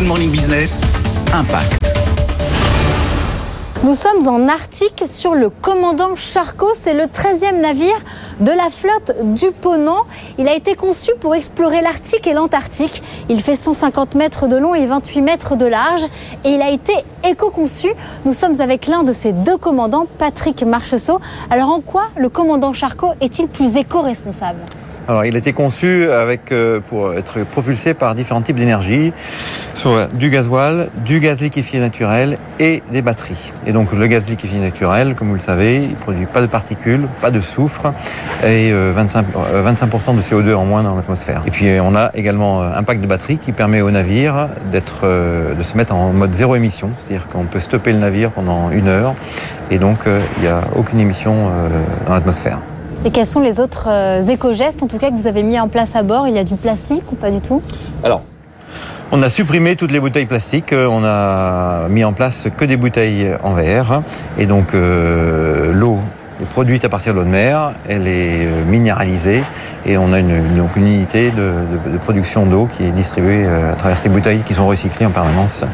Good Morning Business, Impact. Nous sommes en Arctique sur le commandant Charcot. C'est le 13e navire de la flotte du Ponant. Il a été conçu pour explorer l'Arctique et l'Antarctique. Il fait 150 mètres de long et 28 mètres de large. Et il a été éco-conçu. Nous sommes avec l'un de ses deux commandants, Patrick Marcheseau. Alors en quoi le commandant Charcot est-il plus éco-responsable? Alors, il a été conçu avec, euh, pour être propulsé par différents types d'énergie, soit du gasoil, du gaz liquéfié naturel et des batteries. Et donc, le gaz liquéfié naturel, comme vous le savez, il produit pas de particules, pas de soufre et 25, euh, 25% de CO2 en moins dans l'atmosphère. Et puis, on a également un pack de batteries qui permet au navire d'être, euh, de se mettre en mode zéro émission, c'est-à-dire qu'on peut stopper le navire pendant une heure et donc il n'y a aucune émission dans l'atmosphère. Et quels sont les autres euh, éco-gestes, en tout cas, que vous avez mis en place à bord? Il y a du plastique ou pas du tout? Alors, on a supprimé toutes les bouteilles plastiques, euh, on a mis en place que des bouteilles en verre. Et donc, euh, l'eau est produite à partir de l'eau de mer, elle est minéralisée et on a une, unité de, production d'eau qui est distribuée à travers ces bouteilles qui sont recyclées en permanence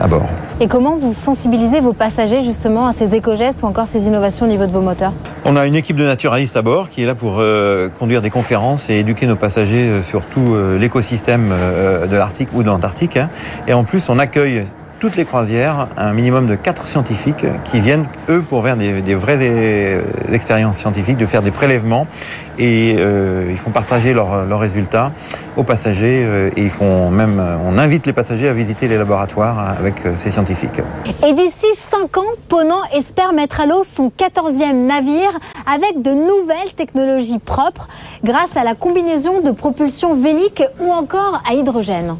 à bord. Et comment vous sensibilisez vos passagers justement à ces éco-gestes ou encore ces innovations au niveau de vos moteurs? On a une équipe de naturalistes à bord qui est là pour euh, conduire des conférences et éduquer nos passagers euh, sur tout euh, l'écosystème euh, de l'Arctique ou de l'Antarctique. hein. Et en plus, on accueille toutes les croisières un minimum de quatre scientifiques qui viennent, eux, pour faire des, vraies expériences scientifiques, de faire des prélèvements. Et euh, ils font partager leurs résultats aux passagers. euh, et ils font même, on invite les passagers à visiter les laboratoires avec euh, ces scientifiques. Et d'ici 5 ans, Ponant espère mettre à l'eau son 14e navire avec de nouvelles technologies propres grâce à la combinaison de propulsion vélique ou encore à hydrogène.